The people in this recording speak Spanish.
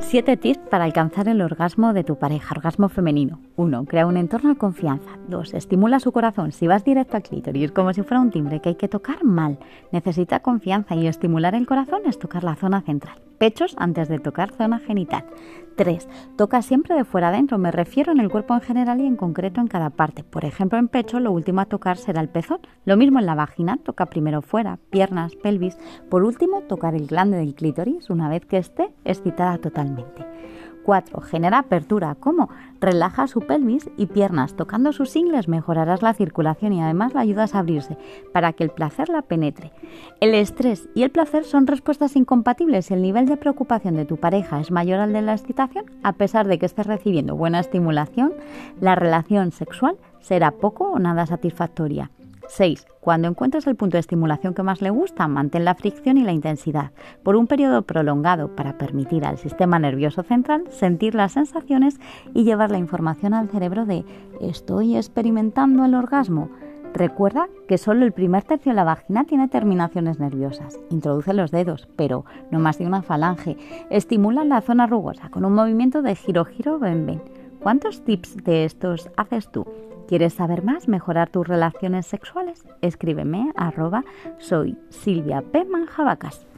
7 tips para alcanzar el orgasmo de tu pareja, orgasmo femenino. 1. Crea un entorno de confianza. 2. Estimula su corazón. Si vas directo al clítoris como si fuera un timbre que hay que tocar mal, necesita confianza y estimular el corazón es tocar la zona central pechos antes de tocar zona genital. 3. Toca siempre de fuera adentro, me refiero en el cuerpo en general y en concreto en cada parte. Por ejemplo, en pecho lo último a tocar será el pezón. Lo mismo en la vagina, toca primero fuera, piernas, pelvis. Por último, tocar el glande del clítoris una vez que esté excitada totalmente. 4. Genera apertura. ¿Cómo? Relaja su pelvis y piernas. Tocando sus ingles mejorarás la circulación y además la ayudas a abrirse para que el placer la penetre. El estrés y el placer son respuestas incompatibles. Si el nivel de preocupación de tu pareja es mayor al de la excitación, a pesar de que estés recibiendo buena estimulación, la relación sexual será poco o nada satisfactoria. 6. Cuando encuentres el punto de estimulación que más le gusta, mantén la fricción y la intensidad por un periodo prolongado para permitir al sistema nervioso central sentir las sensaciones y llevar la información al cerebro de estoy experimentando el orgasmo. Recuerda que solo el primer tercio de la vagina tiene terminaciones nerviosas. Introduce los dedos, pero no más de una falange. Estimula la zona rugosa con un movimiento de giro-giro ven-ven. ¿Cuántos tips de estos haces tú? ¿Quieres saber más? ¿Mejorar tus relaciones sexuales? Escríbeme arroba soy Silvia P. Manjabacas.